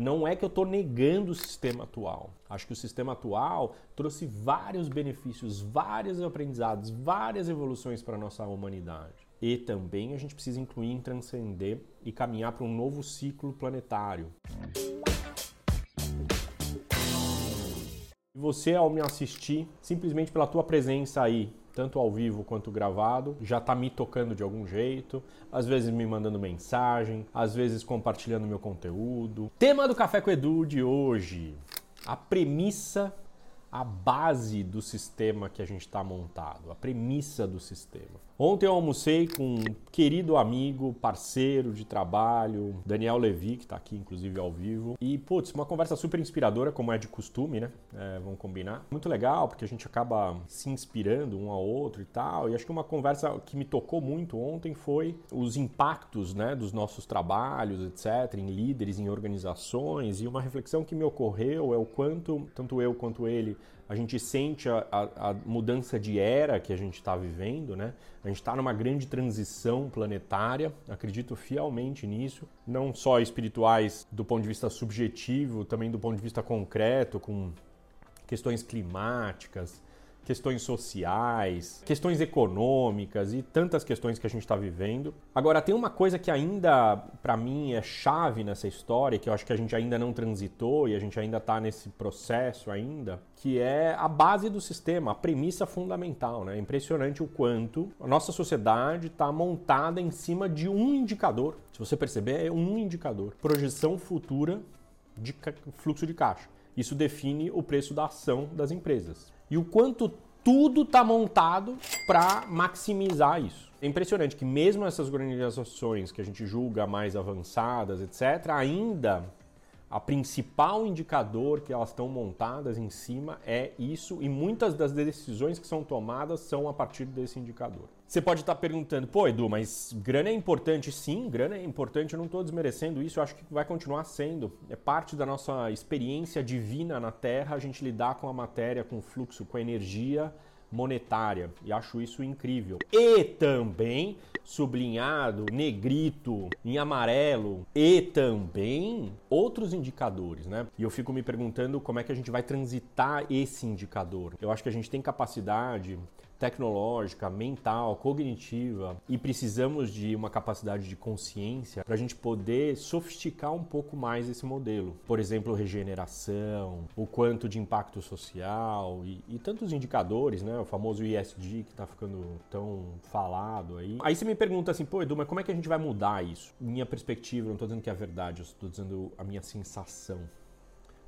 Não é que eu estou negando o sistema atual. Acho que o sistema atual trouxe vários benefícios, vários aprendizados, várias evoluções para a nossa humanidade. E também a gente precisa incluir, transcender e caminhar para um novo ciclo planetário. Você, ao me assistir, simplesmente pela tua presença aí, tanto ao vivo quanto gravado, já está me tocando de algum jeito, às vezes me mandando mensagem, às vezes compartilhando meu conteúdo. Tema do Café com Edu de hoje: a premissa a base do sistema que a gente está montado, a premissa do sistema. Ontem eu almocei com um querido amigo, parceiro de trabalho, Daniel Levi, que está aqui inclusive ao vivo. E, putz, uma conversa super inspiradora, como é de costume, né? É, vamos combinar. Muito legal, porque a gente acaba se inspirando um ao outro e tal. E acho que uma conversa que me tocou muito ontem foi os impactos né, dos nossos trabalhos, etc., em líderes, em organizações. E uma reflexão que me ocorreu é o quanto, tanto eu quanto ele, a gente sente a, a, a mudança de era que a gente está vivendo, né? A gente está numa grande transição planetária, acredito fielmente nisso, não só espirituais do ponto de vista subjetivo, também do ponto de vista concreto, com questões climáticas, questões sociais, questões econômicas e tantas questões que a gente está vivendo. Agora, tem uma coisa que ainda, para mim, é chave nessa história, que eu acho que a gente ainda não transitou e a gente ainda está nesse processo ainda, que é a base do sistema, a premissa fundamental. Né? É impressionante o quanto a nossa sociedade está montada em cima de um indicador. Se você perceber, é um indicador. Projeção futura de fluxo de caixa. Isso define o preço da ação das empresas e o quanto tudo está montado para maximizar isso. É impressionante que mesmo essas organizações que a gente julga mais avançadas, etc., ainda a principal indicador que elas estão montadas em cima é isso, e muitas das decisões que são tomadas são a partir desse indicador. Você pode estar perguntando, pô, Edu, mas grana é importante? Sim, grana é importante, eu não estou desmerecendo isso, eu acho que vai continuar sendo. É parte da nossa experiência divina na Terra a gente lidar com a matéria, com o fluxo, com a energia monetária e acho isso incrível. E também sublinhado, negrito, em amarelo e também outros indicadores, né? E eu fico me perguntando como é que a gente vai transitar esse indicador. Eu acho que a gente tem capacidade tecnológica, mental, cognitiva e precisamos de uma capacidade de consciência para a gente poder sofisticar um pouco mais esse modelo. Por exemplo, regeneração, o quanto de impacto social e, e tantos indicadores, né? O famoso ESG que está ficando tão falado aí. Aí você me pergunta assim, pô, Edu, mas como é que a gente vai mudar isso? Minha perspectiva, não estou dizendo que é verdade, eu estou dizendo a minha sensação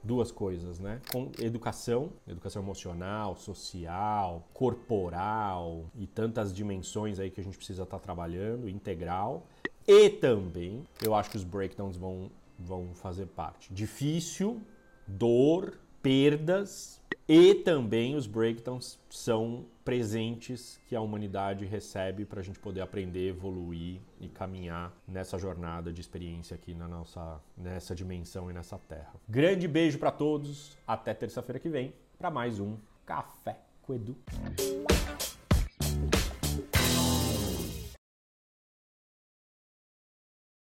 duas coisas, né? Com educação, educação emocional, social, corporal e tantas dimensões aí que a gente precisa estar tá trabalhando, integral. E também, eu acho que os breakdowns vão, vão fazer parte. Difícil, dor, perdas, e também os breakdowns são presentes que a humanidade recebe para a gente poder aprender, evoluir e caminhar nessa jornada de experiência aqui na nossa nessa dimensão e nessa terra. Grande beijo para todos, até terça-feira que vem para mais um Café com Edu.